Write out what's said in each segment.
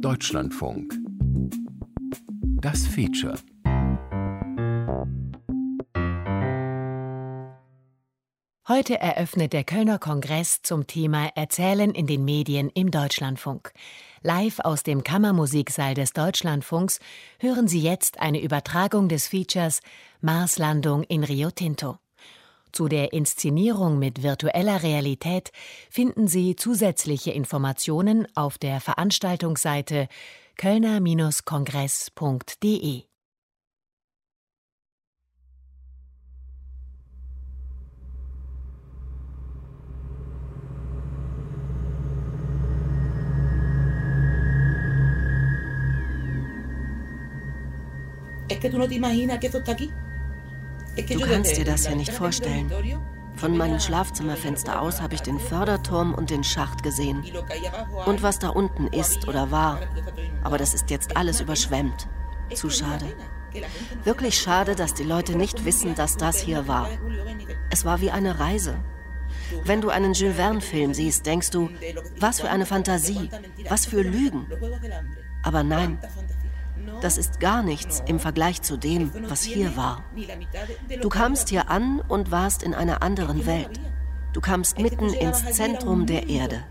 Deutschlandfunk. Das Feature. Heute eröffnet der Kölner Kongress zum Thema Erzählen in den Medien im Deutschlandfunk. Live aus dem Kammermusiksaal des Deutschlandfunks hören Sie jetzt eine Übertragung des Features Marslandung in Rio Tinto. Zu der Inszenierung mit virtueller Realität finden Sie zusätzliche Informationen auf der Veranstaltungsseite kölner-kongress.de. Es que tú no te imaginas que esto está aquí. Du kannst dir das ja nicht vorstellen. Von meinem Schlafzimmerfenster aus habe ich den Förderturm und den Schacht gesehen. Und was da unten ist oder war. Aber das ist jetzt alles überschwemmt. Zu schade. Wirklich schade, dass die Leute nicht wissen, dass das hier war. Es war wie eine Reise. Wenn du einen Jules Verne-Film siehst, denkst du, was für eine Fantasie, was für Lügen. Aber nein, das ist gar nichts im Vergleich zu dem, was hier war. Du kamst hier an und warst in einer anderen Welt. Du kamst mitten ins Zentrum der Erde.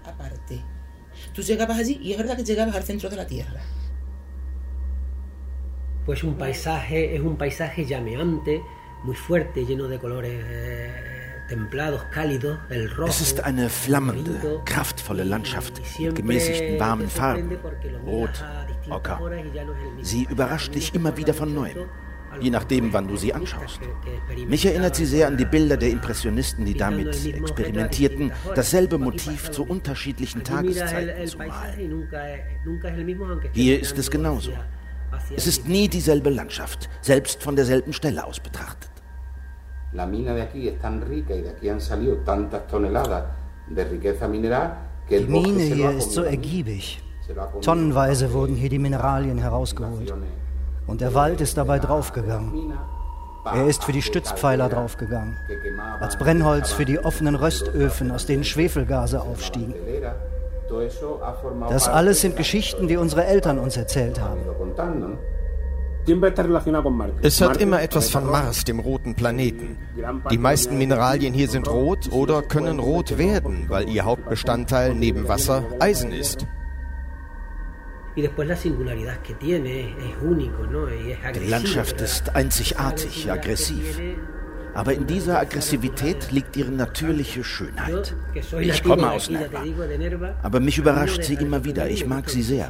Pues un paisaje es un paisaje llameante, muy fuerte, lleno de colores Es ist eine flammende, kraftvolle Landschaft mit gemäßigten warmen Farben. Rot, Ocker. Sie überrascht dich immer wieder von neuem, je nachdem, wann du sie anschaust. Mich erinnert sie sehr an die Bilder der Impressionisten, die damit experimentierten, dasselbe Motiv zu unterschiedlichen Tageszeiten zu malen. Hier ist es genauso. Es ist nie dieselbe Landschaft, selbst von derselben Stelle aus betrachtet. La mina de aquí es tan rica y de aquí han salido tantas toneladas de riqueza mineral que el Die Mine hier ist so ergiebig. Tonnenweise wurden hier die Mineralien herausgeholt. Und der Wald ist dabei draufgegangen. Er ist für die Stützpfeiler draufgegangen, als Brennholz für die offenen Röstöfen, aus denen Schwefelgase aufstiegen. Das alles sind Geschichten, die unsere Eltern uns erzählt haben. Es hat immer etwas von Mars, dem roten Planeten. Die meisten Mineralien hier sind rot oder können rot werden, weil ihr Hauptbestandteil neben Wasser Eisen ist. Die Landschaft ist einzigartig, aggressiv. Aber in dieser Aggressivität liegt ihre natürliche Schönheit. Ich komme aus Nerva, aber mich überrascht sie immer wieder. Ich mag sie sehr.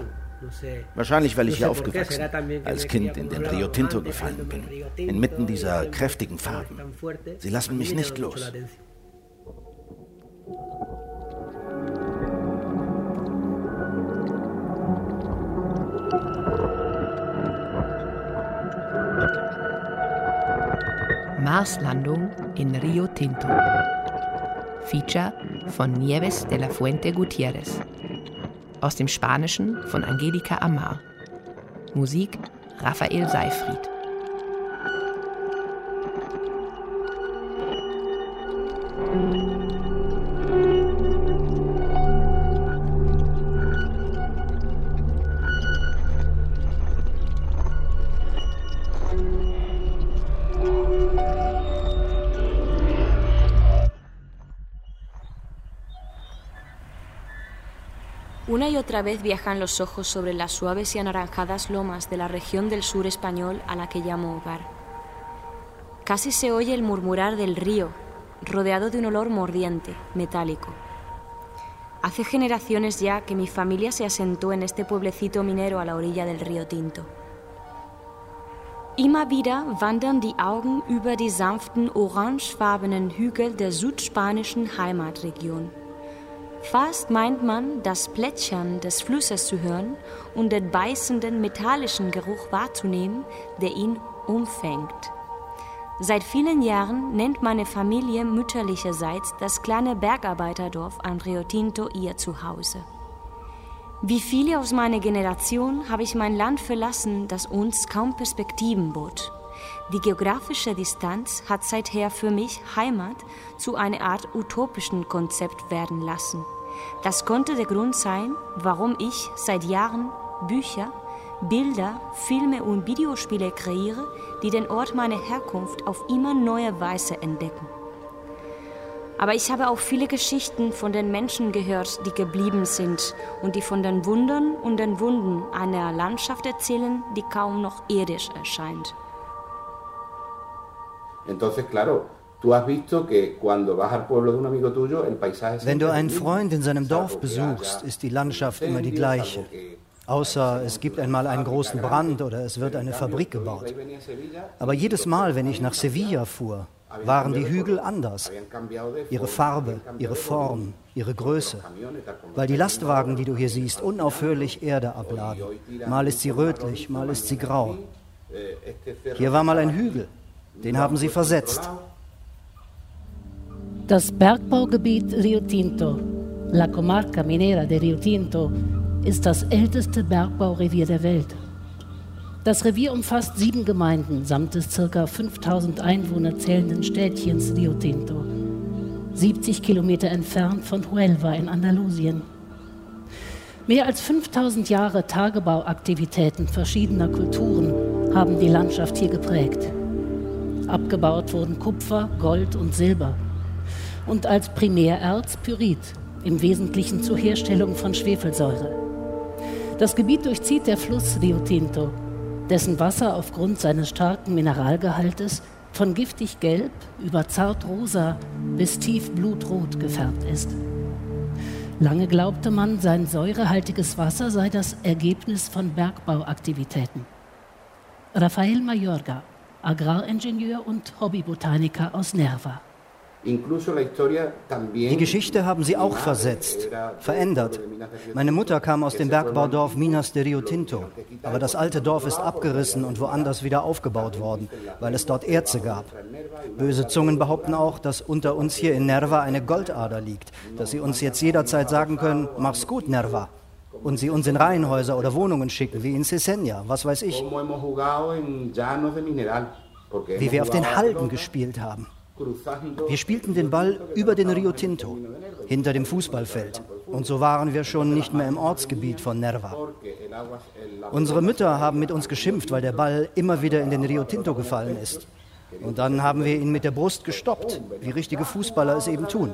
Wahrscheinlich, weil ich hier aufgewachsen, als Kind in den Rio Tinto gefallen bin, inmitten dieser kräftigen Farben. Sie lassen mich nicht los. Marslandung in Rio Tinto. Feature von Nieves de la Fuente Gutierrez aus dem Spanischen von Angelika Amar. Musik Raphael Seifried. Una y otra vez viajan los ojos sobre las suaves y anaranjadas lomas de la región del sur español a la que llamo hogar. Casi se oye el murmurar del río, rodeado de un olor mordiente, metálico. Hace generaciones ya que mi familia se asentó en este pueblecito minero a la orilla del río Tinto. Immer wieder wandern die Augen über die sanften orangefarbenen Hügel der südspanischen Heimatregion. Fast meint man, das Plätschern des Flusses zu hören und den beißenden metallischen Geruch wahrzunehmen, der ihn umfängt. Seit vielen Jahren nennt meine Familie mütterlicherseits das kleine Bergarbeiterdorf an Rio Tinto ihr Zuhause. Wie viele aus meiner Generation habe ich mein Land verlassen, das uns kaum Perspektiven bot. Die geografische Distanz hat seither für mich Heimat zu einer Art utopischen Konzept werden lassen, Das konnte der Grund sein, warum ich seit Jahren Bücher, Bilder, Filme und Videospiele kreiere, die den Ort meiner Herkunft auf immer neue Weise entdecken. Aber ich habe auch viele Geschichten von den Menschen gehört, die geblieben sind und die von den Wundern und den Wunden einer Landschaft erzählen, die kaum noch irdisch erscheint. Entonces, claro, wenn du einen Freund in seinem Dorf besuchst, ist die Landschaft immer die gleiche. Außer es gibt einmal einen großen Brand oder es wird eine Fabrik gebaut. Aber jedes Mal, wenn ich nach Sevilla fuhr, waren die Hügel anders. Ihre Farbe, ihre Form, ihre Größe. Weil die Lastwagen, die du hier siehst, unaufhörlich Erde abladen. Mal ist sie rötlich, mal ist sie grau. Hier war mal ein Hügel. Den haben sie versetzt. Das Bergbaugebiet Rio Tinto, La Comarca Minera de Rio Tinto, ist das älteste Bergbaurevier der Welt. Das Revier umfasst sieben Gemeinden samt des ca. 5000 Einwohner zählenden Städtchens Rio Tinto. 70 Kilometer entfernt von Huelva in Andalusien. Mehr als 5000 Jahre Tagebauaktivitäten verschiedener Kulturen haben die Landschaft hier geprägt. Abgebaut wurden Kupfer, Gold und Silber und als Primärerz Pyrit, im Wesentlichen zur Herstellung von Schwefelsäure. Das Gebiet durchzieht der Fluss Rio Tinto, dessen Wasser aufgrund seines starken Mineralgehaltes von giftig gelb über zart rosa bis tief blutrot gefärbt ist. Lange glaubte man, sein säurehaltiges Wasser sei das Ergebnis von Bergbauaktivitäten. Rafael Mayorga, Agraringenieur und Hobbybotaniker aus Nerva. Die Geschichte haben sie auch versetzt, verändert. Meine Mutter kam aus dem Bergbaudorf Minas de Rio Tinto, aber das alte Dorf ist abgerissen und woanders wieder aufgebaut worden, weil es dort Erze gab. Böse Zungen behaupten auch, dass unter uns hier in Nerva eine Goldader liegt, dass sie uns jetzt jederzeit sagen können, mach's gut, Nerva. Und sie uns in Reihenhäuser oder Wohnungen schicken, wie in Cesenia, was weiß ich. Wie wir auf den Halden gespielt haben. Wir spielten den Ball über den Rio Tinto, hinter dem Fußballfeld. Und so waren wir schon nicht mehr im Ortsgebiet von Nerva. Unsere Mütter haben mit uns geschimpft, weil der Ball immer wieder in den Rio Tinto gefallen ist. Und dann haben wir ihn mit der Brust gestoppt, wie richtige Fußballer es eben tun.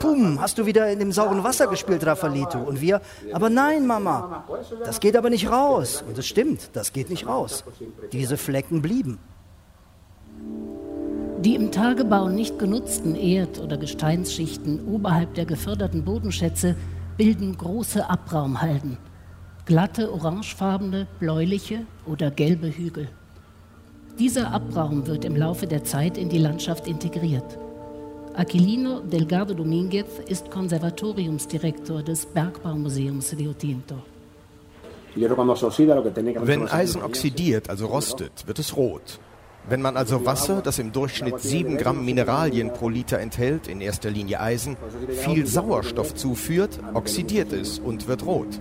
Pum, hast du wieder in dem sauren Wasser gespielt, Rafalito? Und wir, aber nein, Mama, das geht aber nicht raus. Und es stimmt, das geht nicht raus. Diese Flecken blieben. Die im Tagebau nicht genutzten Erd- oder Gesteinsschichten oberhalb der geförderten Bodenschätze bilden große Abraumhalden. Glatte, orangefarbene, bläuliche oder gelbe Hügel. Dieser Abraum wird im Laufe der Zeit in die Landschaft integriert. Aquilino Delgado Dominguez ist Konservatoriumsdirektor des Bergbaumuseums Rio Tinto. Wenn Eisen oxidiert, also rostet, wird es rot. Wenn man also Wasser, das im Durchschnitt 7 Gramm Mineralien pro Liter enthält, in erster Linie Eisen, viel Sauerstoff zuführt, oxidiert es und wird rot.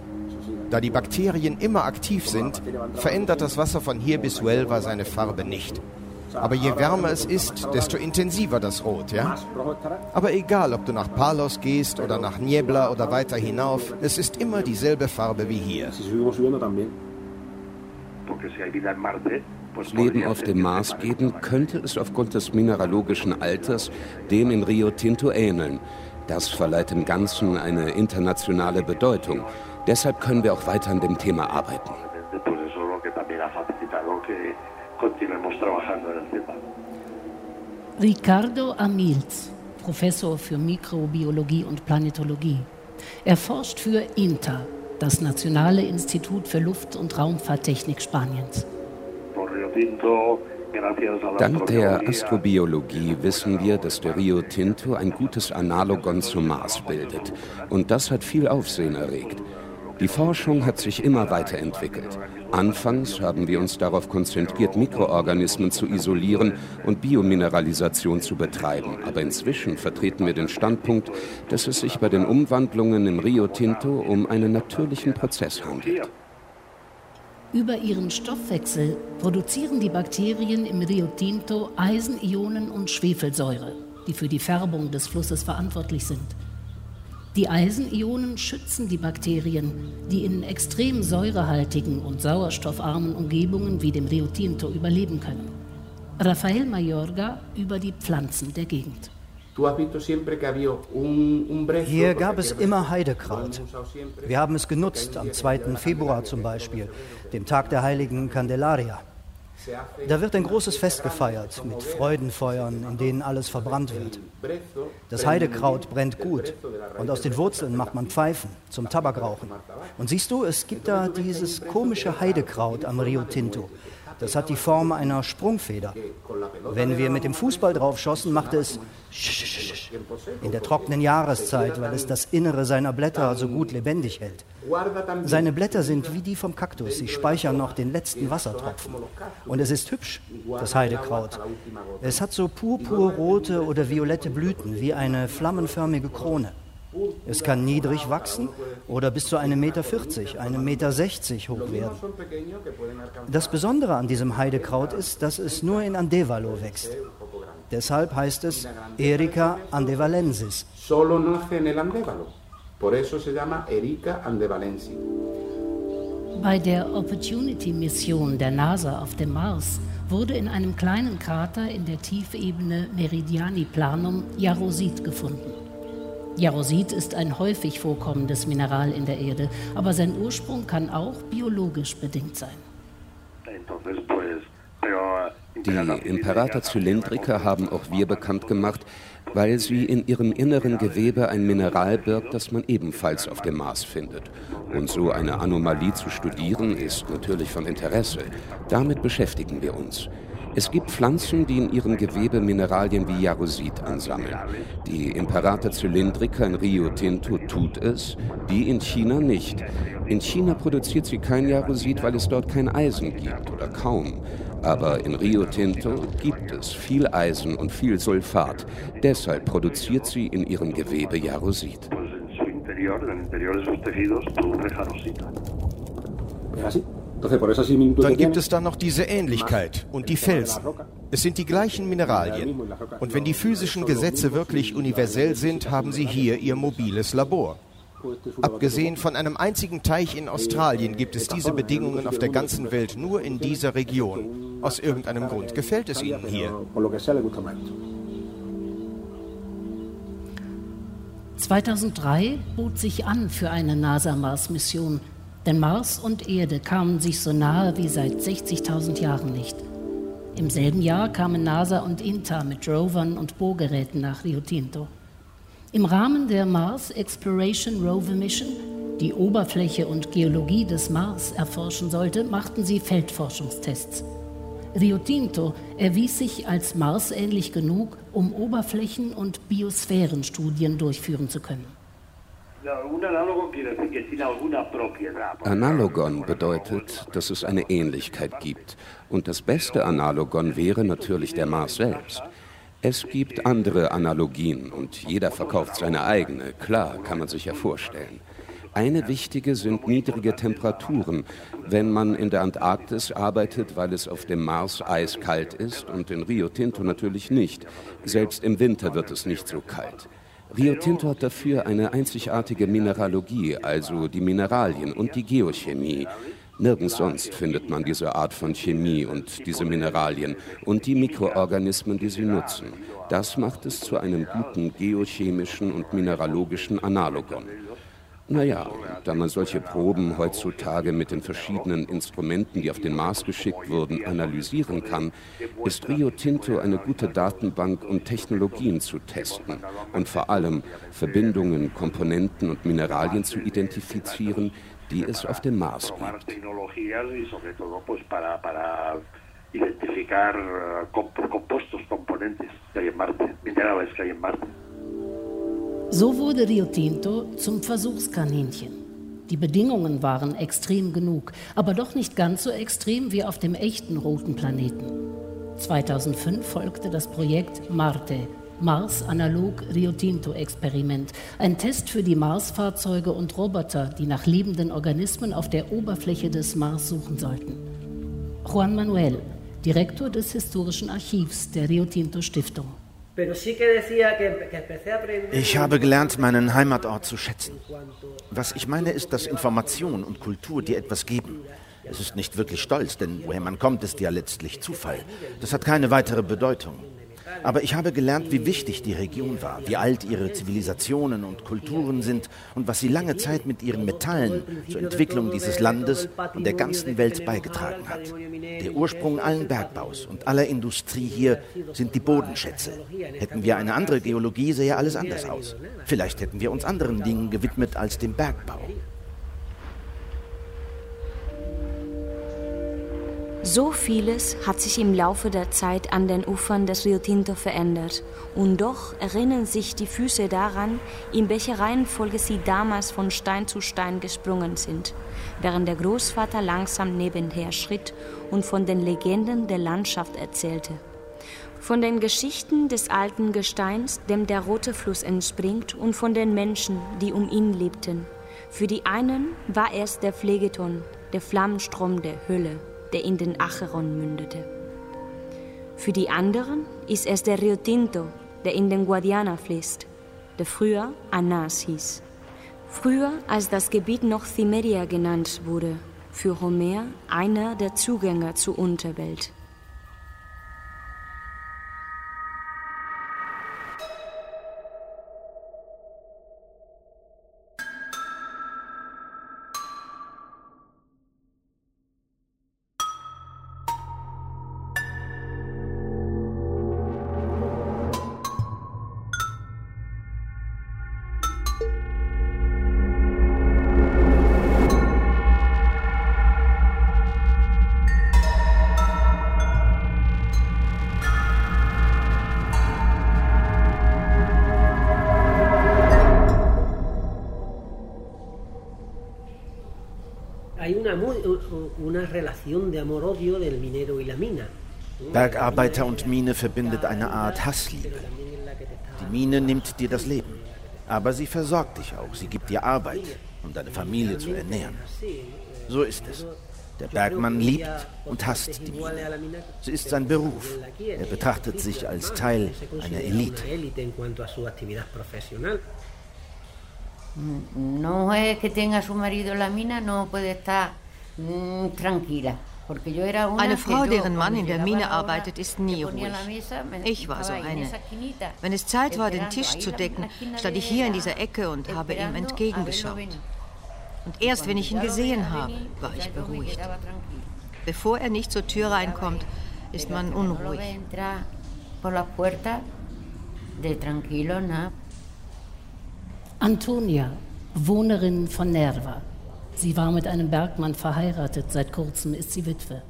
Da die Bakterien immer aktiv sind, verändert das Wasser von hier bis Huelva seine Farbe nicht. Aber je wärmer es ist, desto intensiver das Rot, ja? Aber egal, ob du nach Palos gehst oder nach Niebla oder weiter hinauf, es ist immer dieselbe Farbe wie hier. Leben auf dem Mars geben, könnte es aufgrund des mineralogischen Alters dem in Rio Tinto ähneln. Das verleiht dem Ganzen eine internationale Bedeutung. Deshalb können wir auch weiter an dem Thema arbeiten. Ricardo Amils, Professor für Mikrobiologie und Planetologie. Er forscht für INTA, das Nationale Institut für Luft- und Raumfahrttechnik Spaniens. Dank der Astrobiologie wissen wir, dass der Rio Tinto ein gutes Analogon zum Mars bildet. Und das hat viel Aufsehen erregt. Die Forschung hat sich immer weiterentwickelt. Anfangs haben wir uns darauf konzentriert, Mikroorganismen zu isolieren und Biomineralisation zu betreiben. Aber inzwischen vertreten wir den Standpunkt, dass es sich bei den Umwandlungen im Rio Tinto um einen natürlichen Prozess handelt. Über ihren Stoffwechsel produzieren die Bakterien im Rio Tinto Eisenionen und Schwefelsäure, die für die Färbung des Flusses verantwortlich sind. Die Eisenionen schützen die Bakterien, die in extrem säurehaltigen und sauerstoffarmen Umgebungen wie dem Rio Tinto überleben können. Rafael Mayorga über die Pflanzen der Gegend. Hier gab es immer Heidekraut. Wir haben es genutzt, am 2. Februar zum Beispiel, dem Tag der heiligen Candelaria. Da wird ein großes Fest gefeiert mit Freudenfeuern, in denen alles verbrannt wird. Das Heidekraut brennt gut und aus den Wurzeln macht man Pfeifen zum Tabakrauchen. Und siehst du, es gibt da dieses komische Heidekraut am Rio Tinto. Das hat die Form einer Sprungfeder. Wenn wir mit dem Fußball drauf schossen, machte es in der trockenen Jahreszeit, weil es das Innere seiner Blätter so gut lebendig hält. Seine Blätter sind wie die vom Kaktus, sie speichern noch den letzten Wassertropfen. Und es ist hübsch, das Heidekraut. Es hat so purpurrote oder violette Blüten, wie eine flammenförmige Krone. Es kann niedrig wachsen oder bis zu einem Meter, 40, einem Meter 60 hoch werden. Das Besondere an diesem Heidekraut ist, dass es nur in Andevalo wächst. Deshalb heißt es Erica andevalensis. Solo nace en el Andevalo. Por eso se llama Erica andevalensis. Bei der Opportunity-Mission der NASA auf dem Mars wurde in einem kleinen Krater in der Tiefebene Meridiani Planum Jarosit gefunden. Jarosit ist ein häufig vorkommendes Mineral in der Erde, aber sein Ursprung kann auch biologisch bedingt sein. Die Imperator Cylindrica haben auch wir bekannt gemacht, weil sie in ihrem inneren Gewebe ein Mineral birgt, das man ebenfalls auf dem Mars findet. Und so eine Anomalie zu studieren, ist natürlich von Interesse. Damit beschäftigen wir uns. Es gibt Pflanzen, die in ihrem Gewebe Mineralien wie Jarosit ansammeln. Die Imperata cylindrica in Rio Tinto tut es, die in China nicht. In China produziert sie kein Jarosit, weil es dort kein Eisen gibt oder kaum. Aber in Rio Tinto gibt es viel Eisen und viel Sulfat. Deshalb produziert sie in ihrem Gewebe Jarosit. Dann gibt es dann noch diese Ähnlichkeit und die Felsen. Es sind die gleichen Mineralien. Und wenn die physischen Gesetze wirklich universell sind, haben sie hier ihr mobiles Labor. Abgesehen von einem einzigen Teich in Australien gibt es diese Bedingungen auf der ganzen Welt nur in dieser Region. Aus irgendeinem Grund gefällt es ihnen hier. 2003 bot sich an für eine NASA-Mars-Mission denn Mars und Erde kamen sich so nahe wie seit 60.000 Jahren nicht. Im selben Jahr kamen NASA und INTA mit Rovern und Bohrgeräten nach Rio Tinto. Im Rahmen der Mars Exploration Rover Mission, die Oberfläche und Geologie des Mars erforschen sollte, machten sie Feldforschungstests. Rio Tinto erwies sich als marsähnlich genug, um Oberflächen- und Biosphärenstudien durchführen zu können. Analogon bedeutet, dass es eine Ähnlichkeit gibt. Und das beste Analogon wäre natürlich der Mars selbst. Es gibt andere Analogien und jeder verkauft seine eigene. Klar, kann man sich ja vorstellen. Eine wichtige sind niedrige Temperaturen, wenn man in der Antarktis arbeitet, weil es auf dem Mars eiskalt ist und in Rio Tinto natürlich nicht. Selbst im Winter wird es nicht so kalt. Rio Tinto hat dafür eine einzigartige Mineralogie, also die Mineralien und die Geochemie. Nirgends sonst findet man diese Art von Chemie und diese Mineralien und die Mikroorganismen, die sie nutzen. Das macht es zu einem guten geochemischen und mineralogischen Analogon. Naja, da man solche Proben heutzutage mit den verschiedenen Instrumenten, die auf den Mars geschickt wurden, analysieren kann, ist Rio Tinto eine gute Datenbank, um Technologien zu testen und vor allem Verbindungen, Komponenten und Mineralien zu identifizieren, die es auf dem Mars gibt. identificar eh, compuestos, componentes que hay en Marte, minerales que hay en Marte. So wurde Rio Tinto zum Versuchskaninchen. Die Bedingungen waren extrem genug, aber doch nicht ganz so extrem wie auf dem echten roten Planeten. 2005 folgte das Projekt Marte, Mars Analog Rio Tinto Experiment, ein Test für die Marsfahrzeuge und Roboter, die nach lebenden Organismen auf der Oberfläche des Mars suchen sollten. Juan Manuel, Direktor des Historischen Archivs der Rio Tinto Stiftung. Ich habe gelernt, meinen Heimatort zu schätzen. Was ich meine, ist, dass Information und Kultur dir etwas geben. Es ist nicht wirklich stolz, denn woher man kommt, ist ja letztlich Zufall. Das hat keine weitere Bedeutung. Aber ich habe gelernt, wie wichtig die Region war, wie alt ihre Zivilisationen und Kulturen sind und was sie lange Zeit mit ihren Metallen zur Entwicklung dieses Landes und der ganzen Welt beigetragen hat. Der Ursprung allen Bergbaus und aller Industrie hier sind die Bodenschätze. Hätten wir eine andere Geologie, sähe alles anders aus. Vielleicht hätten wir uns anderen Dingen gewidmet als dem Bergbau. So vieles hat sich im Laufe der Zeit an den Ufern des Rio Tinto verändert. Und doch erinnern sich die Füße daran, in welcher Reihenfolge sie damals von Stein zu Stein gesprungen sind, während der Großvater langsam nebenher schritt und von den Legenden der Landschaft erzählte. Von den Geschichten des alten Gesteins, dem der rote Fluss entspringt, und von den Menschen, die um ihn lebten. Für die einen war es der Pflegeton, der Flammenstrom der Hölle der in den Acheron mündete. Für die anderen ist es der Rio Tinto, der in den Guadiana fließt, der früher Anas hieß. Früher, als das Gebiet noch Cimeria genannt wurde, für Homer einer der Zugänger zur Unterwelt. Bergarbeiter und Mine verbindet eine Art Hassliebe. Die Mine nimmt dir das Leben, aber sie versorgt dich auch. Sie gibt dir Arbeit, um deine Familie zu ernähren. So ist es. Der Bergmann liebt und hasst die Mine. Sie ist sein Beruf. Er betrachtet sich als Teil einer Elite. No es que tenga su marido la mina, no puede estar. Eine Frau, deren Mann in der Mine arbeitet, ist nie ruhig. Ich war so eine. Wenn es Zeit war, den Tisch zu decken, stand ich hier in dieser Ecke und habe ihm entgegengeschaut. Und erst wenn ich ihn gesehen habe, war ich beruhigt. Bevor er nicht zur Tür reinkommt, ist man unruhig. Antonia, Wohnerin von Nerva. Sie war mit einem Bergmann verheiratet, seit kurzem ist sie Witwe.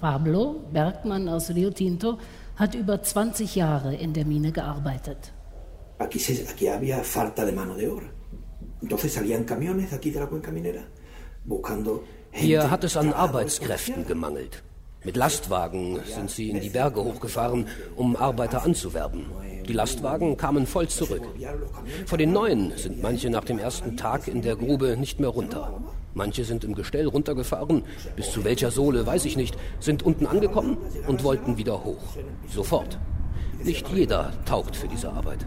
Pablo, Bergmann aus Rio Tinto, hat über 20 Jahre in der Mine gearbeitet. Aquí, se, aquí había falta de mano de obra. Entonces salían camiones de aquí de la cuenca minera buscando Hier hat es an Arbeitskräften gemangelt. Mit Lastwagen sind sie in die Berge hochgefahren, um Arbeiter anzuwerben. Die Lastwagen kamen voll zurück. Von den neuen sind manche nach dem ersten Tag in der Grube nicht mehr runter. Manche sind im Gestell runtergefahren, bis zu welcher Sohle weiß ich nicht, sind unten angekommen und wollten wieder hoch. Sofort. Nicht jeder taugt für diese Arbeit.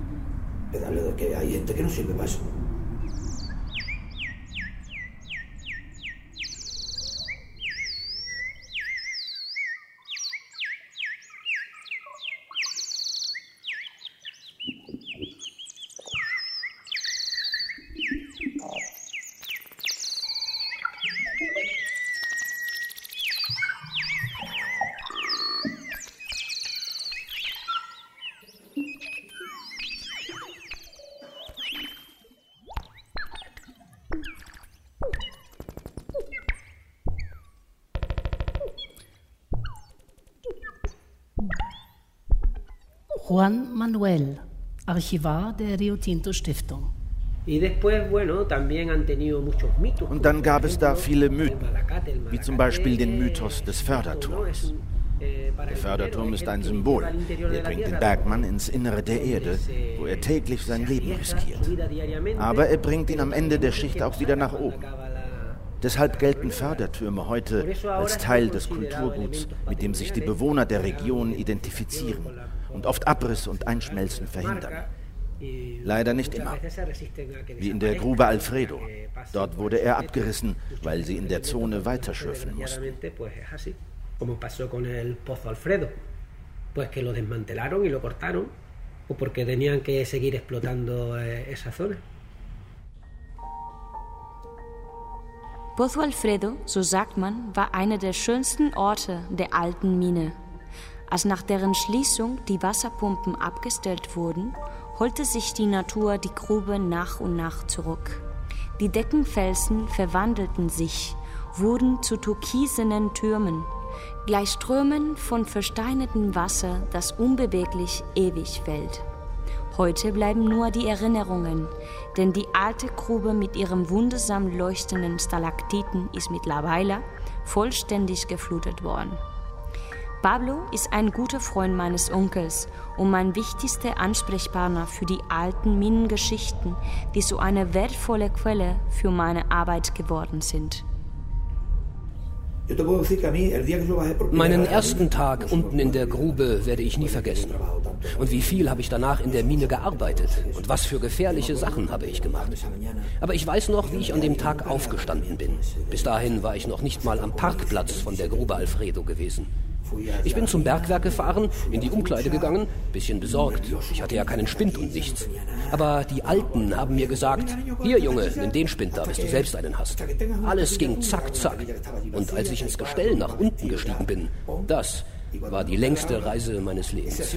Juan Manuel, Archivar der Rio Tinto Stiftung. Und dann gab es da viele Mythen, wie zum Beispiel den Mythos des Förderturms. Der Förderturm ist ein Symbol. Er bringt den Bergmann ins Innere der Erde, wo er täglich sein Leben riskiert. Aber er bringt ihn am Ende der Schicht auch wieder nach oben. Deshalb gelten Fördertürme heute als Teil des Kulturguts, mit dem sich die Bewohner der Region identifizieren oft Abriss und Einschmelzen verhindern. Leider nicht immer. Wie in der Grube Alfredo. Dort wurde er abgerissen, weil sie in der Zone weiterschürfen mussten. Pues que lo desmantelaron y lo cortaron, o porque tenían que seguir explotando eh, esa zona. Pozo Alfredo, so sagt man, war einer der schönsten Orte der alten Mine. Als nach deren Schließung die Wasserpumpen abgestellt wurden, holte sich die Natur die Grube nach und nach zurück. Die Deckenfelsen verwandelten sich, wurden zu türkisenen Türmen, gleich Strömen von versteinertem Wasser, das unbeweglich ewig fällt. Heute bleiben nur die Erinnerungen, denn die alte Grube mit ihrem wundersam leuchtenden Stalaktiten ist mittlerweile vollständig geflutet worden. Pablo ist ein guter Freund meines Onkels und mein wichtigster Ansprechpartner für die alten Minengeschichten, die so eine wertvolle Quelle für meine Arbeit geworden sind. Meinen ersten Tag unten in der Grube werde ich nie vergessen. Und wie viel habe ich danach in der Mine gearbeitet und was für gefährliche Sachen habe ich gemacht. Aber ich weiß noch, wie ich an dem Tag aufgestanden bin. Bis dahin war ich noch nicht mal am Parkplatz von der Grube Alfredo gewesen. Ich bin zum Bergwerk gefahren, in die Umkleide gegangen, bisschen besorgt. Ich hatte ja keinen Spind und nichts. Aber die Alten haben mir gesagt, hier Junge, nimm den Spind da, bis du selbst einen hast. Alles ging zack, zack. Und als ich ins Gestell nach unten gestiegen bin, das war die längste Reise meines Lebens.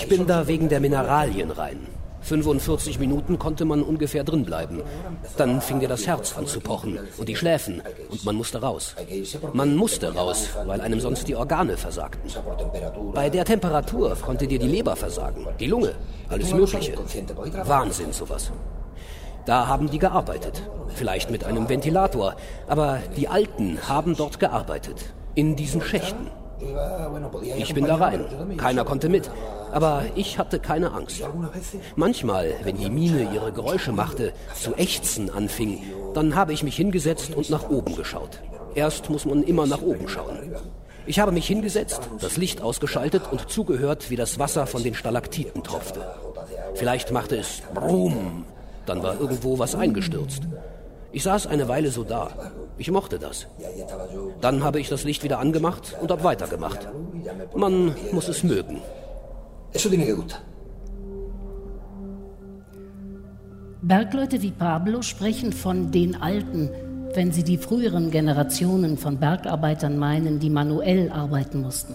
Ich bin da wegen der Mineralien rein. 45 Minuten konnte man ungefähr drin bleiben. Dann fing dir das Herz an zu pochen und die Schläfen und man musste raus. Man musste raus, weil einem sonst die Organe versagten. Bei der Temperatur konnte dir die Leber versagen, die Lunge, alles Mögliche. Wahnsinn sowas. Da haben die gearbeitet. Vielleicht mit einem Ventilator. Aber die Alten haben dort gearbeitet. In diesen Schächten. Ich bin da rein. Keiner konnte mit. Aber ich hatte keine Angst. Manchmal, wenn die Mine ihre Geräusche machte, zu ächzen anfing, dann habe ich mich hingesetzt und nach oben geschaut. Erst muss man immer nach oben schauen. Ich habe mich hingesetzt, das Licht ausgeschaltet und zugehört, wie das Wasser von den Stalaktiten tropfte. Vielleicht machte es Brumm, dann war irgendwo was eingestürzt. Ich saß eine Weile so da. Ich mochte das. Dann habe ich das Licht wieder angemacht und habe weitergemacht. Man muss es mögen. Bergleute wie Pablo sprechen von den Alten, wenn sie die früheren Generationen von Bergarbeitern meinen, die manuell arbeiten mussten.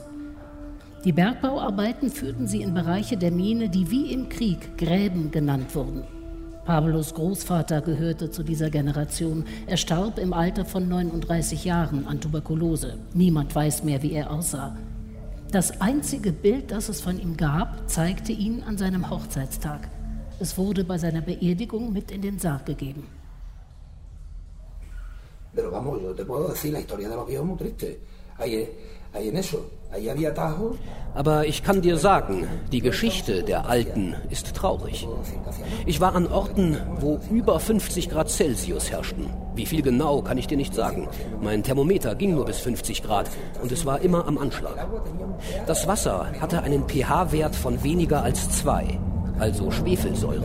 Die Bergbauarbeiten führten sie in Bereiche der Mine, die wie im Krieg Gräben genannt wurden. Pablos Großvater gehörte zu dieser Generation. Er starb im Alter von 39 Jahren an Tuberkulose. Niemand weiß mehr, wie er aussah. Das einzige Bild, das es von ihm gab, zeigte ihn an seinem Hochzeitstag. Es wurde bei seiner Beerdigung mit in den Sarg gegeben. Pero vamos, yo te puedo decir, la historia de los viejos muy triste. Hay. Aber ich kann dir sagen, die Geschichte der Alten ist traurig. Ich war an Orten, wo über 50 Grad Celsius herrschten. Wie viel genau, kann ich dir nicht sagen. Mein Thermometer ging nur bis 50 Grad und es war immer am Anschlag. Das Wasser hatte einen pH-Wert von weniger als zwei, also Schwefelsäure.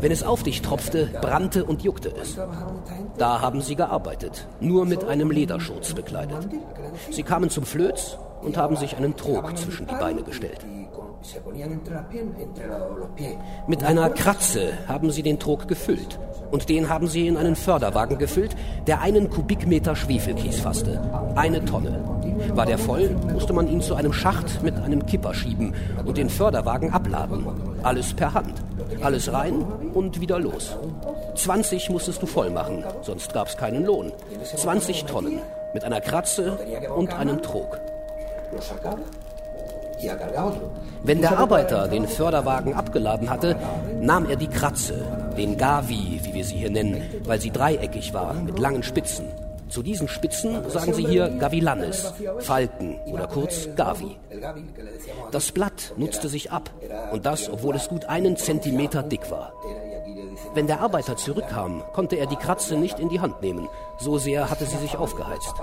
Wenn es auf dich tropfte, brannte und juckte es. Da haben sie gearbeitet, nur mit einem Lederschutz bekleidet. Sie kamen zum Flöz, und haben sich einen Trog zwischen die Beine gestellt. Mit einer Kratze haben sie den Trog gefüllt. Und den haben sie in einen Förderwagen gefüllt, der einen Kubikmeter Schwefelkies fasste. Eine Tonne. War der voll, musste man ihn zu einem Schacht mit einem Kipper schieben und den Förderwagen abladen. Alles per Hand. Alles rein und wieder los. 20 musstest du voll machen, sonst gab es keinen Lohn. 20 Tonnen mit einer Kratze und einem Trog. Wenn der Arbeiter den Förderwagen abgeladen hatte, nahm er die Kratze, den Gavi, wie wir sie hier nennen, weil sie dreieckig war, mit langen Spitzen. Zu diesen Spitzen sagen sie hier Gavilanes, Falken oder kurz Gavi. Das Blatt nutzte sich ab und das, obwohl es gut einen Zentimeter dick war. Wenn der Arbeiter zurückkam, konnte er die Kratze nicht in die Hand nehmen, so sehr hatte sie sich aufgeheizt.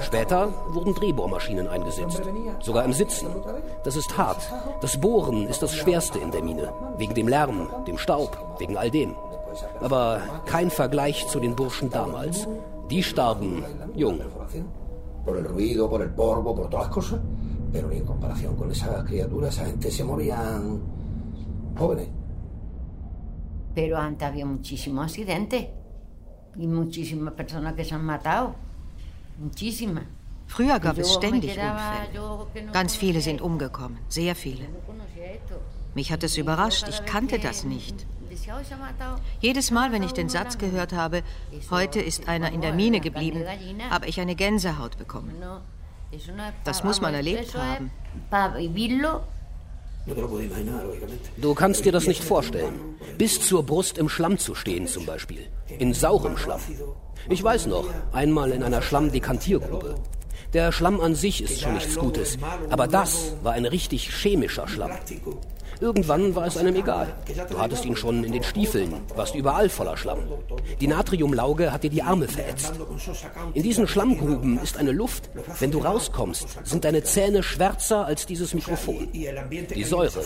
Später wurden Drehbohrmaschinen eingesetzt, sogar im Sitzen. Das ist hart. Das Bohren ist das Schwerste in der Mine, wegen dem Lärm, dem Staub, wegen all dem. Aber kein Vergleich zu den Burschen damals. Die starben jung. Pero antes había muchísimos accidentes y muchísimas personas que se han matado. Früher gab es ständig Unfälle. Ganz viele sind umgekommen, sehr viele. Mich hat es überrascht, ich kannte das nicht. Jedes Mal, wenn ich den Satz gehört habe, heute ist einer in der Mine geblieben, habe ich eine Gänsehaut bekommen. Das muss man erlebt haben. Du kannst dir das nicht vorstellen. Bis zur Brust im Schlamm zu stehen zum Beispiel. In saurem Schlamm. Ich weiß noch, einmal in einer Schlammdekantiergrube. Der Schlamm an sich ist schon nichts Gutes, aber das war ein richtig chemischer Schlamm. Irgendwann war es einem egal. Du hattest ihn schon in den Stiefeln, warst überall voller Schlamm. Die Natriumlauge hat dir die Arme verätzt. In diesen Schlammgruben ist eine Luft. Wenn du rauskommst, sind deine Zähne schwärzer als dieses Mikrofon. Die Säure.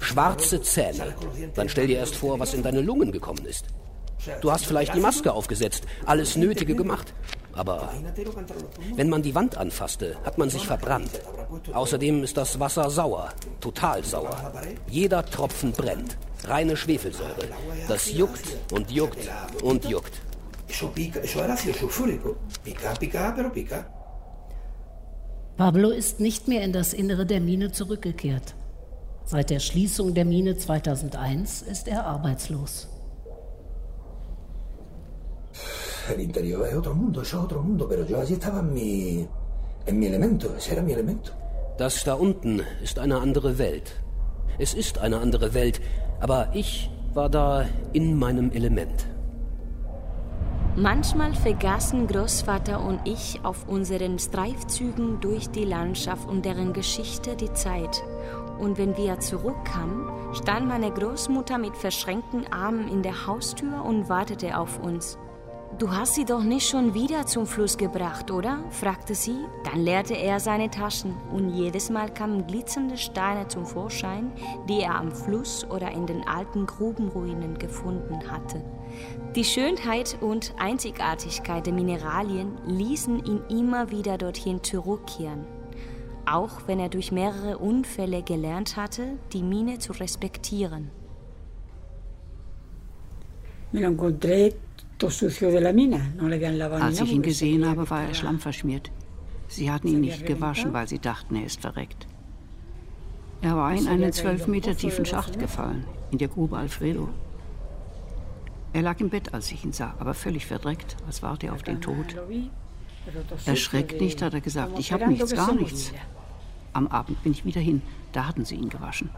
Schwarze Zähne. Dann stell dir erst vor, was in deine Lungen gekommen ist. Du hast vielleicht die Maske aufgesetzt, alles Nötige gemacht. Aber wenn man die Wand anfasste, hat man sich verbrannt. Außerdem ist das Wasser sauer, total sauer. Jeder Tropfen brennt. Reine Schwefelsäure. Das juckt und juckt und juckt. Pablo ist nicht mehr in das Innere der Mine zurückgekehrt. Seit der Schließung der Mine 2001 ist er arbeitslos. El interior es otro mundo, eso es otro mundo, pero yo allí estaba en mi, en mi elemento, ese era mi elemento. Das da unten ist eine andere Welt. Es ist eine andere Welt, aber ich war da in meinem Element. Manchmal vergaßen Großvater und ich auf unseren Streifzügen durch die Landschaft und deren Geschichte die Zeit. Und wenn wir zurückkamen, stand meine Großmutter mit verschränkten Armen in der Haustür und wartete auf uns. Du hast sie doch nicht schon wieder zum Fluss gebracht, oder? fragte sie. Dann leerte er seine Taschen und jedes Mal kamen glitzernde Steine zum Vorschein, die er am Fluss oder in den alten Grubenruinen gefunden hatte. Die Schönheit und Einzigartigkeit der Mineralien ließen ihn immer wieder dorthin zurückkehren. Auch wenn er durch mehrere Unfälle gelernt hatte, die Mine zu respektieren. Me lo encontré als ich ihn gesehen habe, war er schlammverschmiert. Sie hatten ihn nicht gewaschen, weil sie dachten, er ist verreckt. Er war in einen zwölf Meter tiefen Schacht gefallen, in der Grube Alfredo. Er lag im Bett, als ich ihn sah, aber völlig verdreckt, als warte er auf den Tod. Erschreckt nicht, hat er gesagt, ich habe nichts, gar nichts. Am Abend bin ich wieder hin, da hatten sie ihn gewaschen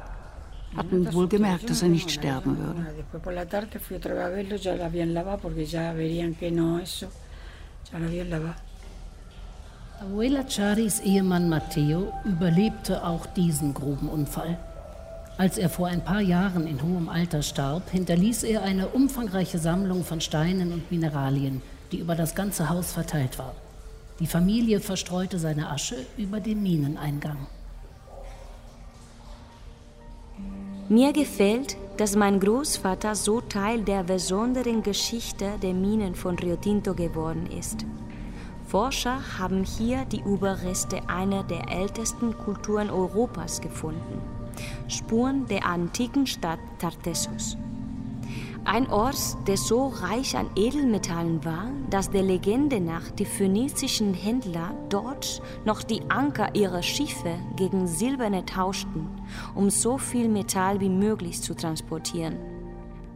hatten wohl gemerkt, dass er nicht sterben würde. Abuela Charis Ehemann Matteo überlebte auch diesen Grubenunfall. Als er vor ein paar Jahren in hohem Alter starb, hinterließ er eine umfangreiche Sammlung von Steinen und Mineralien, die über das ganze Haus verteilt war. Die Familie verstreute seine Asche über den Mineneingang. Mir gefällt, dass mein Großvater so Teil der besonderen Geschichte der Minen von Rio Tinto geworden ist. Forscher haben hier die Überreste einer der ältesten Kulturen Europas gefunden. Spuren der antiken Stadt Tartessus. Ein Ort, der so reich an Edelmetallen war, dass der Legende nach die phönizischen Händler dort noch die Anker ihrer Schiffe gegen silberne tauschten, um so viel Metall wie möglich zu transportieren.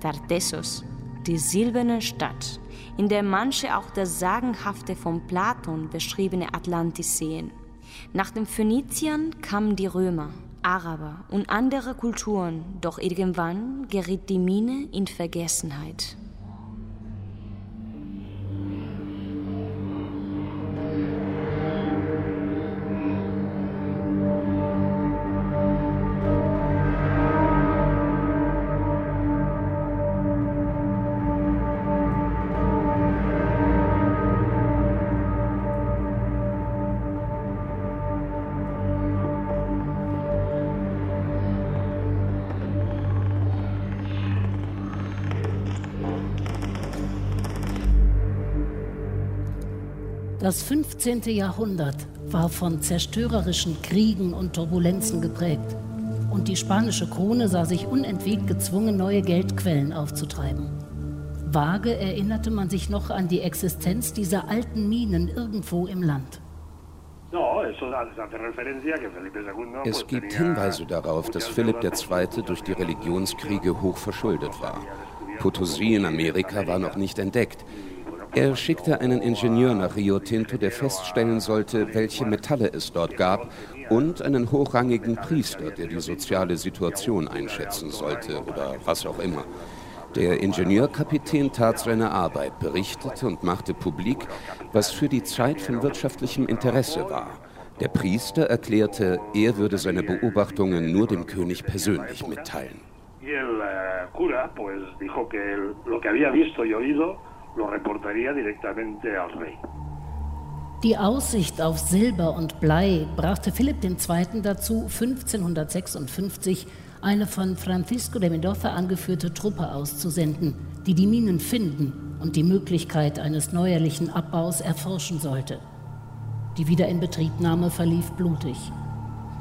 Tartessus, die silberne Stadt, in der manche auch das sagenhafte von Platon beschriebene Atlantis sehen. Nach den Phöniziern kamen die Römer Araber und andere Kulturen, doch irgendwann geriet die Mine in Vergessenheit. Das 15. Jahrhundert war von zerstörerischen Kriegen und Turbulenzen geprägt. Und die spanische Krone sah sich unentwegt gezwungen, neue Geldquellen aufzutreiben. Vage erinnerte man sich noch an die Existenz dieser alten Minen irgendwo im Land. Es gibt Hinweise darauf, dass Philipp II. durch die Religionskriege hoch verschuldet war. Potosí in Amerika war noch nicht entdeckt. Er schickte einen Ingenieur nach Rio Tinto, der feststellen sollte, welche Metalle es dort gab, und einen hochrangigen Priester, der die soziale Situation einschätzen sollte oder was auch immer. Der Ingenieurkapitän tat seine Arbeit, berichtete und machte publik, was für die Zeit von wirtschaftlichem Interesse war. Der Priester erklärte, er würde seine Beobachtungen nur dem König persönlich mitteilen. Y el uh, cura pues dijo que lo que había visto y oído lo reportaría directamente al rey. Die Aussicht auf Silber und Blei brachte Philipp II. dazu, 1556 eine von Francisco de Mendoza angeführte Truppe auszusenden, die die Minen finden und die Möglichkeit eines neuerlichen Abbaus erforschen sollte. Die Wiederinbetriebnahme verlief blutig.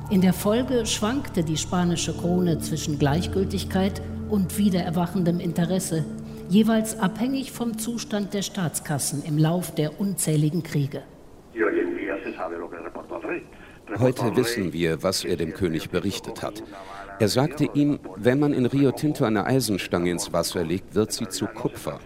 In der Folge schwankte die spanische Krone zwischen Gleichgültigkeit und wiedererwachendem Interesse jeweils abhängig vom Zustand der Staatskassen im Lauf der unzähligen Kriege. Heute wissen wir, was er dem König berichtet hat. Er sagte ihm, wenn man in Rio Tinto eine Eisenstange ins Wasser legt, wird sie zu Kupfer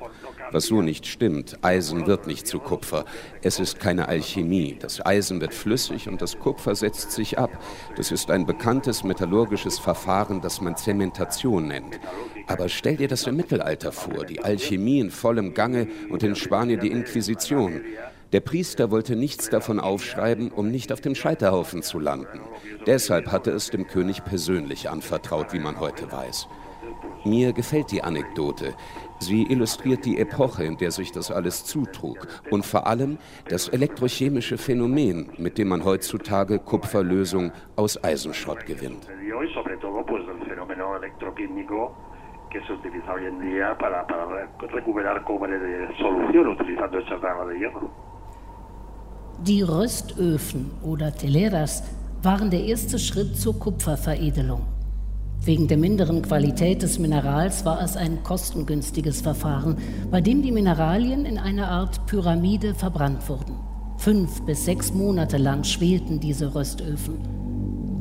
was so nicht stimmt. Eisen wird nicht zu Kupfer. Es ist keine Alchemie. Das Eisen wird flüssig und das Kupfer setzt sich ab. Das ist ein bekanntes metallurgisches Verfahren, das man Zementation nennt. Aber stell dir das im Mittelalter vor, die Alchemie in vollem Gange und in Spanien die Inquisition. Der Priester wollte nichts davon aufschreiben, um nicht auf dem Scheiterhaufen zu landen. Deshalb hatte es dem König persönlich anvertraut, wie man heute weiß. Mir gefällt die Anekdote. Sie illustriert die Epoche, in der sich das alles zutrug und vor allem das elektrochemische Phänomen, mit dem man heutzutage Kupferlösung aus Eisenschrott gewinnt. Die Röstöfen oder Teleras waren der erste Schritt zur Kupferveredelung. Wegen der minderen Qualität des Minerals war es ein kostengünstiges Verfahren, bei dem die Mineralien in einer Art Pyramide verbrannt wurden. Fünf bis sechs Monate lang schwelten diese Röstöfen.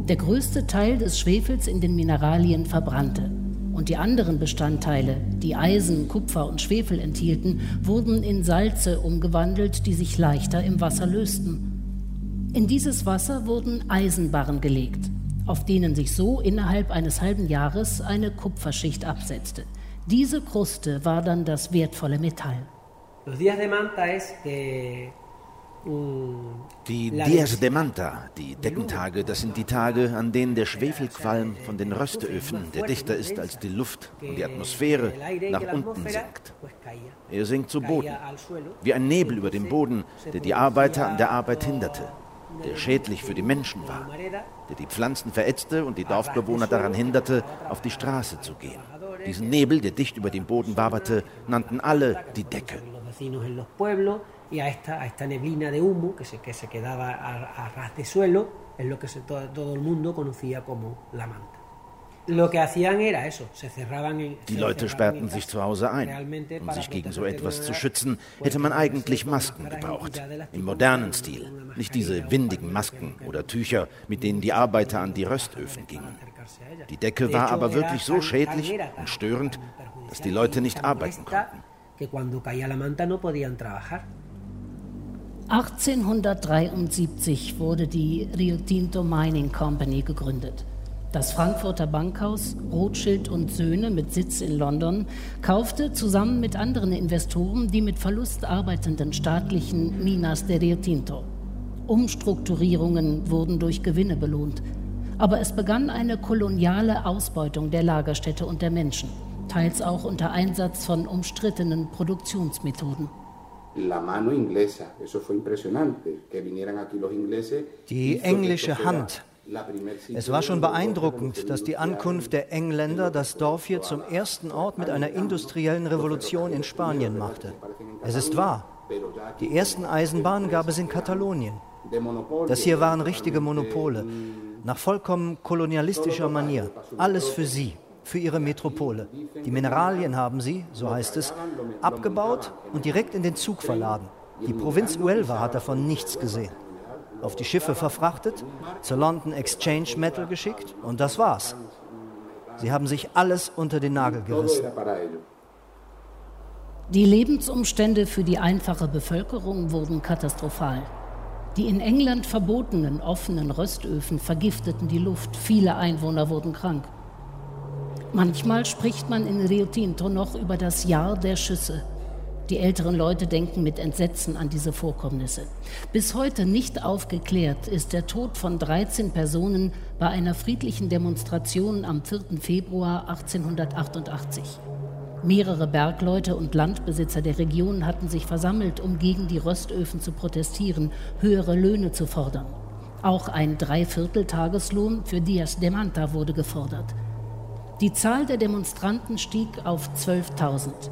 Der größte Teil des Schwefels in den Mineralien verbrannte und die anderen Bestandteile, die Eisen, Kupfer und Schwefel enthielten, wurden in Salze umgewandelt, die sich leichter im Wasser lösten. In dieses Wasser wurden Eisenbarren gelegt, auf denen sich so innerhalb eines halben Jahres eine Kupferschicht absetzte. Diese Kruste war dann das wertvolle Metall. Die Dias de Manta, die Deckentage, das sind die Tage, an denen der Schwefelqualm von den Rösteöfen, der dichter ist als die Luft und die Atmosphäre, nach unten sinkt. Er sinkt zu Boden, wie ein Nebel über dem Boden, der die Arbeiter an der Arbeit hinderte der schädlich für die Menschen war, der die Pflanzen verätzte und die Dorfbewohner daran hinderte, auf die Straße zu gehen. Diesen Nebel, der dicht über dem Boden waberte, nannten alle die Decke. Y a esta, a esta neblina de humo que se, que se quedaba a, a ras de suelo, es lo que se, todo, todo el mundo conocía como la manta. Die Leute sperrten sich zu Hause ein. Um sich gegen so etwas zu schützen, hätte man eigentlich Masken gebraucht. Im modernen Stil. Nicht diese windigen Masken oder Tücher, mit denen die Arbeiter an die Röstöfen gingen. Die Decke war aber wirklich so schädlich und störend, dass die Leute nicht arbeiten konnten. 1873 wurde die Rio Tinto Mining Company gegründet. Das Frankfurter Bankhaus Rothschild und Söhne mit Sitz in London kaufte zusammen mit anderen Investoren die mit Verlust arbeitenden staatlichen Minas de Rio Tinto. Umstrukturierungen wurden durch Gewinne belohnt. Aber es begann eine koloniale Ausbeutung der Lagerstätte und der Menschen, teils auch unter Einsatz von umstrittenen Produktionsmethoden. Die englische Hand es war schon beeindruckend, dass die Ankunft der Engländer das Dorf hier zum ersten Ort mit einer industriellen Revolution in Spanien machte. Es ist wahr. Die ersten Eisenbahnen gab es in Katalonien. Das hier waren richtige Monopole, nach vollkommen kolonialistischer Manier. Alles für sie, für ihre Metropole. Die Mineralien haben sie, so heißt es, abgebaut und direkt in den Zug verladen. Die Provinz Huelva hat davon nichts gesehen auf die Schiffe verfrachtet, zur London Exchange Metal geschickt und das war's. Sie haben sich alles unter den Nagel gerissen. Die Lebensumstände für die einfache Bevölkerung wurden katastrophal. Die in England verbotenen offenen Röstöfen vergifteten die Luft, viele Einwohner wurden krank. Manchmal spricht man in Rio Tinto noch über das Jahr der Schüsse. Die älteren Leute denken mit Entsetzen an diese Vorkommnisse. Bis heute nicht aufgeklärt ist der Tod von 13 Personen bei einer friedlichen Demonstration am 4. Februar 1888. Mehrere Bergleute und Landbesitzer der Region hatten sich versammelt, um gegen die Röstöfen zu protestieren, höhere Löhne zu fordern. Auch ein Dreivierteltageslohn für Dias de Manta wurde gefordert. Die Zahl der Demonstranten stieg auf 12.000.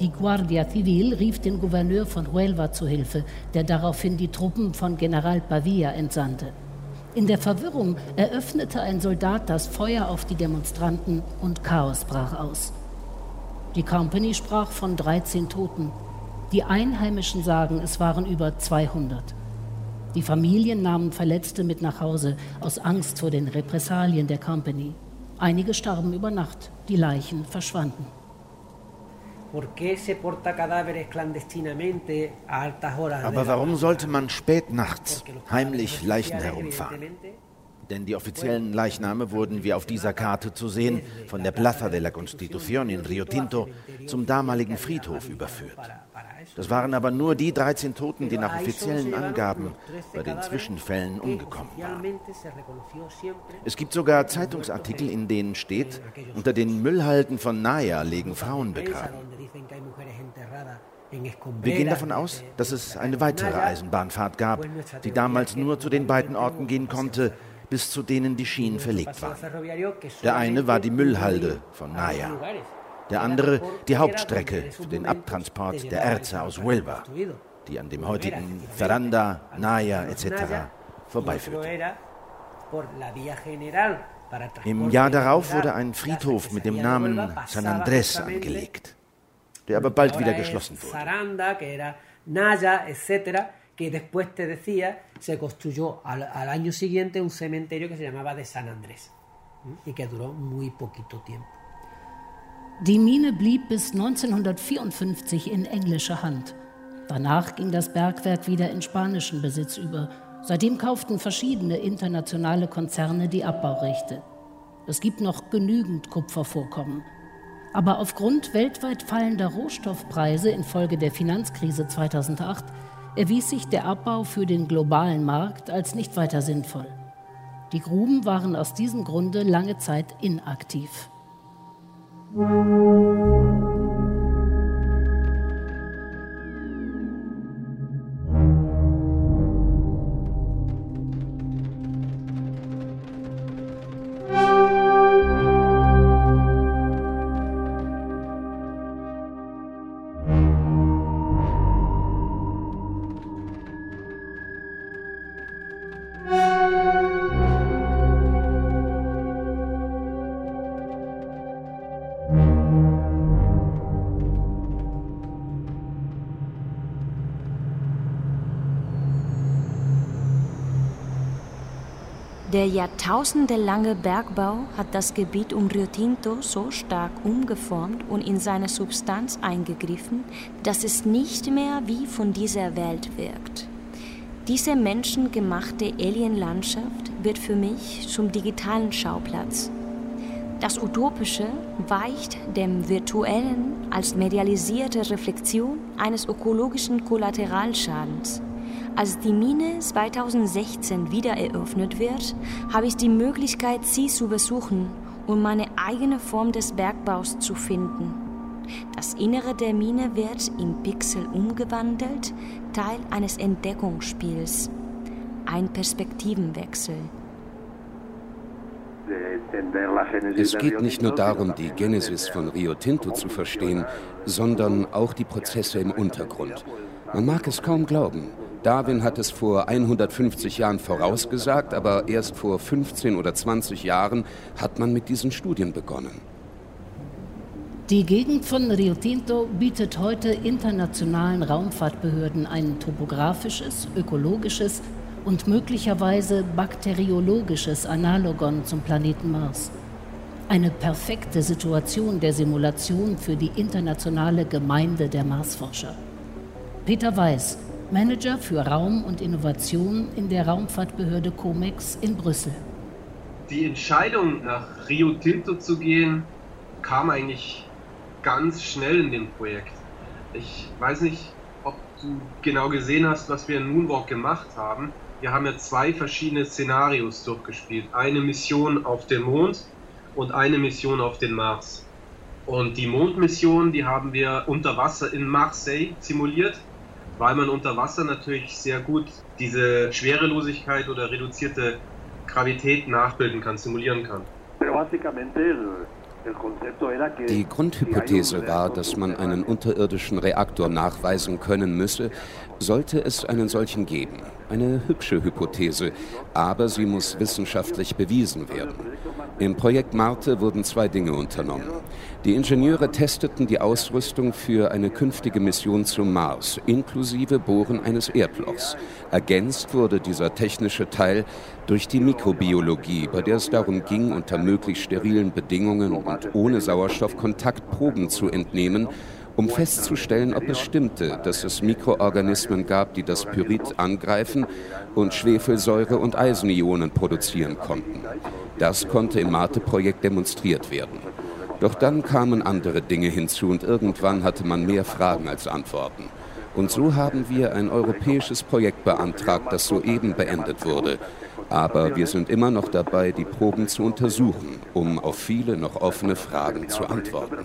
Die Guardia Civil rief den Gouverneur von Huelva zu Hilfe, der daraufhin die Truppen von General Pavia entsandte. In der Verwirrung eröffnete ein Soldat das Feuer auf die Demonstranten und Chaos brach aus. Die Company sprach von 13 Toten. Die Einheimischen sagen, es waren über 200. Die Familien nahmen Verletzte mit nach Hause aus Angst vor den Repressalien der Company. Einige starben über Nacht, die Leichen verschwanden. Aber warum sollte man spät nachts heimlich Leichen herumfahren? Denn die offiziellen Leichname wurden, wie auf dieser Karte zu sehen, von der Plaza de la Constitución in Rio Tinto zum damaligen Friedhof überführt. Das waren aber nur die 13 Toten, die nach offiziellen Angaben bei den Zwischenfällen umgekommen waren. Es gibt sogar Zeitungsartikel, in denen steht, unter den Müllhalden von Naya legen Frauen begraben. Wir gehen davon aus, dass es eine weitere Eisenbahnfahrt gab, die damals nur zu den beiden Orten gehen konnte, bis zu denen die Schienen verlegt waren. Der eine war die Müllhalde von Naya der andere die Hauptstrecke für den Abtransport der Erze aus Huelva, die an dem heutigen Ferranda, Naya etc. vorbeiführte. Im Jahr darauf wurde ein Friedhof mit dem Namen San Andrés angelegt, der aber bald wieder geschlossen wurde. que después te decía, se construyó al, al, año siguiente un cementerio que se llamaba de San Andrés y que duró muy poquito tiempo. Die Mine blieb bis 1954 in englischer Hand. Danach ging das Bergwerk wieder in spanischen Besitz über. Seitdem kauften verschiedene internationale Konzerne die Abbaurechte. Es gibt noch genügend Kupfervorkommen. Aber aufgrund weltweit fallender Rohstoffpreise infolge der Finanzkrise 2008 erwies sich der Abbau für den globalen Markt als nicht weiter sinnvoll. Die Gruben waren aus diesem Grunde lange Zeit inaktiv. Música Der jahrtausendelange Bergbau hat das Gebiet um Rio Tinto so stark umgeformt und in seine Substanz eingegriffen, dass es nicht mehr wie von dieser Welt wirkt. Diese menschengemachte Alienlandschaft wird für mich zum digitalen Schauplatz. Das Utopische weicht dem Virtuellen als medialisierte Reflexion eines ökologischen Kollateralschadens. Als die Mine 2016 wieder eröffnet wird, habe ich die Möglichkeit, sie zu besuchen und meine eigene Form des Bergbaus zu finden. Das Innere der Mine wird in Pixel umgewandelt, Teil eines Entdeckungsspiels. Ein Perspektivenwechsel. Es geht nicht nur darum, die Genesis von Rio Tinto zu verstehen, sondern auch die Prozesse im Untergrund. Man mag es kaum glauben. Darwin hat es vor 150 Jahren vorausgesagt, aber erst vor 15 oder 20 Jahren hat man mit diesen Studien begonnen. Die Gegend von Rio Tinto bietet heute internationalen Raumfahrtbehörden ein topografisches, ökologisches und möglicherweise bakteriologisches Analogon zum Planeten Mars. Eine perfekte Situation der Simulation für die internationale Gemeinde der Marsforscher. Peter Weiß, Manager für Raum und Innovation in der Raumfahrtbehörde COMEX in Brüssel. Die Entscheidung, nach Rio Tinto zu gehen, kam eigentlich ganz schnell in dem Projekt. Ich weiß nicht, ob du genau gesehen hast, was wir in Moonwalk gemacht haben. Wir haben ja zwei verschiedene Szenarios durchgespielt. Eine Mission auf den Mond und eine Mission auf den Mars. Und die Mondmission, die haben wir unter Wasser in Marseille simuliert weil man unter Wasser natürlich sehr gut diese Schwerelosigkeit oder reduzierte Gravität nachbilden kann, simulieren kann. Die Grundhypothese war, dass man einen unterirdischen Reaktor nachweisen können müsse, sollte es einen solchen geben. Eine hübsche Hypothese, aber sie muss wissenschaftlich bewiesen werden. Im Projekt Marte wurden zwei Dinge unternommen. Die Ingenieure testeten die Ausrüstung für eine künftige Mission zum Mars, inklusive Bohren eines Erdlochs. Ergänzt wurde dieser technische Teil durch die Mikrobiologie, bei der es darum ging, unter möglichst sterilen Bedingungen und ohne Sauerstoffkontakt Proben zu entnehmen, um festzustellen, ob es stimmte, dass es Mikroorganismen gab, die das Pyrit angreifen und Schwefelsäure und Eisenionen produzieren konnten. Das konnte im Mate-Projekt demonstriert werden. Doch dann kamen andere Dinge hinzu und irgendwann hatte man mehr Fragen als Antworten. Und so haben wir ein europäisches Projekt beantragt, das soeben beendet wurde. Aber wir sind immer noch dabei, die Proben zu untersuchen, um auf viele noch offene Fragen zu antworten.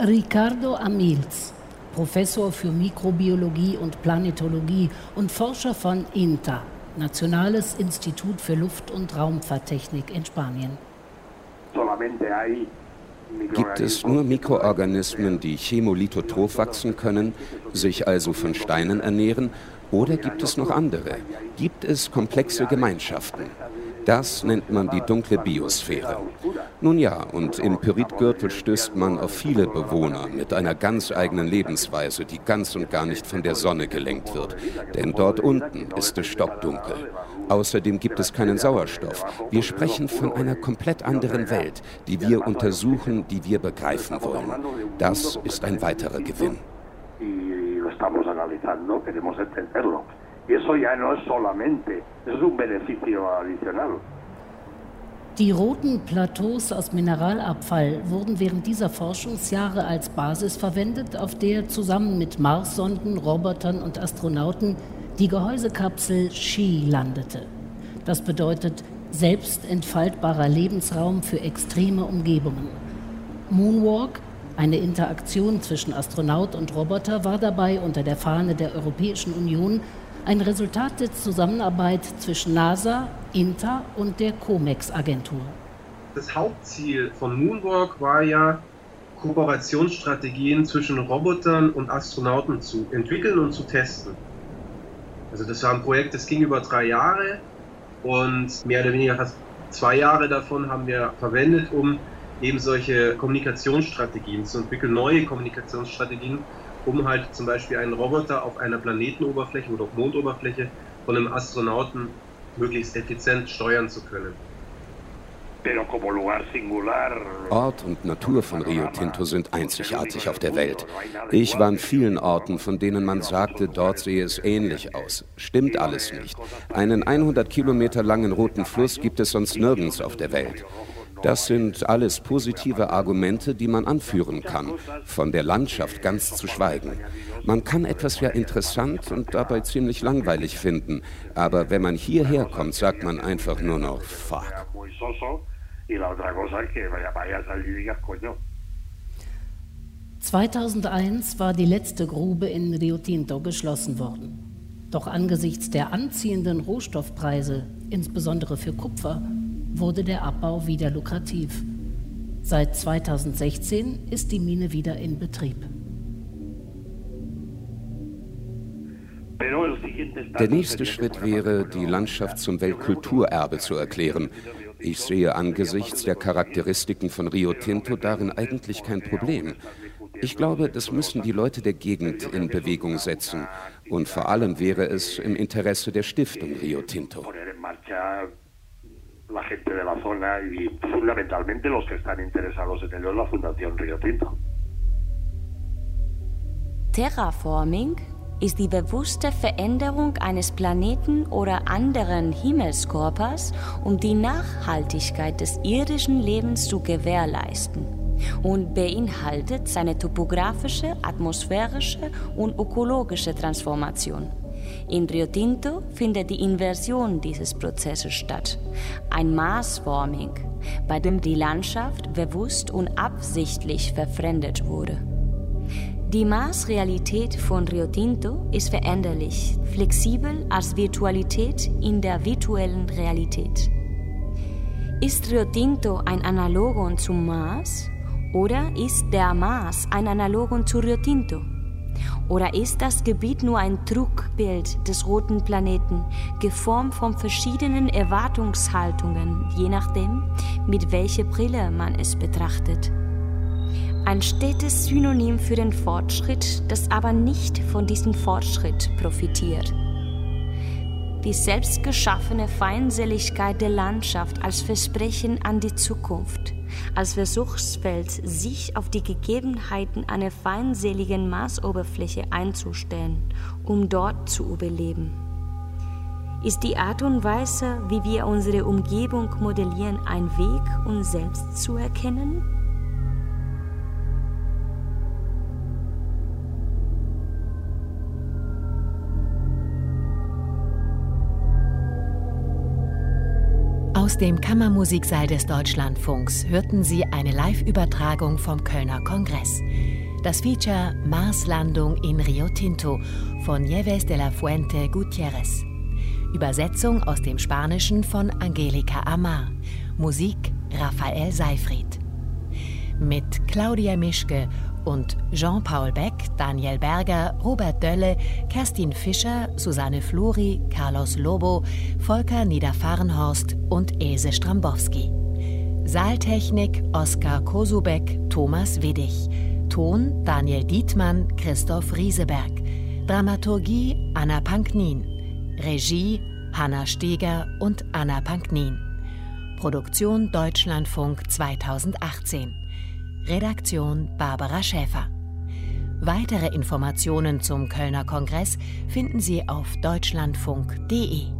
Ricardo Amils Professor für Mikrobiologie und Planetologie und Forscher von INTA, Nationales Institut für Luft- und Raumfahrttechnik in Spanien. Gibt es nur Mikroorganismen, die chemolithotroph wachsen können, sich also von Steinen ernähren, oder gibt es noch andere? Gibt es komplexe Gemeinschaften? Das nennt man die dunkle Biosphäre. Nun ja, und im Pyritgürtel stößt man auf viele Bewohner mit einer ganz eigenen Lebensweise, die ganz und gar nicht von der Sonne gelenkt wird. Denn dort unten ist es stockdunkel. Außerdem gibt es keinen Sauerstoff. Wir sprechen von einer komplett anderen Welt, die wir untersuchen, die wir begreifen wollen. Das ist ein weiterer Gewinn. Y eso ya no es solamente, es un beneficio adicional. Die roten Plateaus aus Mineralabfall wurden während dieser Forschungsjahre als Basis verwendet, auf der zusammen mit Marssonden, Robotern und Astronauten die Gehäusekapsel She landete. Das bedeutet selbst entfaltbarer Lebensraum für extreme Umgebungen. Moonwalk, eine Interaktion zwischen Astronaut und Roboter, war dabei unter der Fahne der Europäischen Union ein Resultat der Zusammenarbeit zwischen NASA, INTA und der COMEX-Agentur. Das Hauptziel von Moonwalk war ja, Kooperationsstrategien zwischen Robotern und Astronauten zu entwickeln und zu testen. Also das war ein Projekt, das ging über drei Jahre und mehr oder weniger fast zwei Jahre davon haben wir verwendet, um eben solche Kommunikationsstrategien zu entwickeln, neue Kommunikationsstrategien um halt zum Beispiel einen Roboter auf einer Planetenoberfläche oder auf Mondoberfläche von einem Astronauten möglichst effizient steuern zu können. Ort und Natur von Rio Tinto sind einzigartig auf der Welt. Ich war an vielen Orten, von denen man sagte, dort sehe es ähnlich aus. Stimmt alles nicht. Einen 100 Kilometer langen roten Fluss gibt es sonst nirgends auf der Welt. Das sind alles positive Argumente, die man anführen kann, von der Landschaft ganz zu schweigen. Man kann etwas ja interessant und dabei ziemlich langweilig finden, aber wenn man hierher kommt, sagt man einfach nur noch Fuck. 2001 war die letzte Grube in Rio Tinto geschlossen worden. Doch angesichts der anziehenden Rohstoffpreise, insbesondere für Kupfer, wurde der Abbau wieder lukrativ. Seit 2016 ist die Mine wieder in Betrieb. Der nächste Schritt wäre, die Landschaft zum Weltkulturerbe zu erklären. Ich sehe angesichts der Charakteristiken von Rio Tinto darin eigentlich kein Problem. Ich glaube, das müssen die Leute der Gegend in Bewegung setzen. Und vor allem wäre es im Interesse der Stiftung Rio Tinto la gente de la zona y fundamentalmente los que están interesados en ello es la Fundación Río Tinto. Terraforming ist die bewusste Veränderung eines Planeten oder anderen Himmelskörpers, um die Nachhaltigkeit des irdischen Lebens zu gewährleisten und beinhaltet seine topografische, atmosphärische und ökologische Transformation. In Rio Tinto findet die Inversion dieses Prozesses statt, ein Maßforming, bei dem die Landschaft bewusst und absichtlich verfremdet wurde. Die Maßrealität von Rio Tinto ist veränderlich, flexibel als Virtualität in der virtuellen Realität. Ist Rio Tinto ein Analogon zum Mars oder ist der Mars ein Analogon zu Rio Tinto? Oder ist das Gebiet nur ein Trugbild des roten Planeten, geformt von verschiedenen Erwartungshaltungen, je nachdem, mit welcher Brille man es betrachtet? Ein stetes Synonym für den Fortschritt, das aber nicht von diesem Fortschritt profitiert. Die selbstgeschaffene Feindseligkeit der Landschaft als Versprechen an die Zukunft als Versuchsfeld, sich auf die Gegebenheiten einer feindseligen Marsoberfläche einzustellen, um dort zu überleben. Ist die Art und Weise, wie wir unsere Umgebung modellieren, ein Weg, uns selbst zu erkennen? Aus dem Kammermusiksaal des Deutschlandfunks hörten Sie eine Live-Übertragung vom Kölner Kongress. Das Feature Marslandung in Rio Tinto von Nieves de la Fuente Gutierrez. Übersetzung aus dem Spanischen von Angelika Amar. Musik Raphael Seifried. Mit Claudia Mischke und Jean-Paul Beck, Daniel Berger, Robert Dölle, Kerstin Fischer, Susanne Fluri, Carlos Lobo, Volker Niederfahrenhorst und Ese Strambowski. Saaltechnik Oskar Kosubek, Thomas Widdig. Ton Daniel Dietmann, Christoph Rieseberg. Dramaturgie Anna Panknin. Regie Hanna Steger und Anna Panknin. Produktion Deutschlandfunk 2018. Redaktion Barbara Schäfer. Weitere Informationen zum Kölner Kongress finden Sie auf deutschlandfunk.de.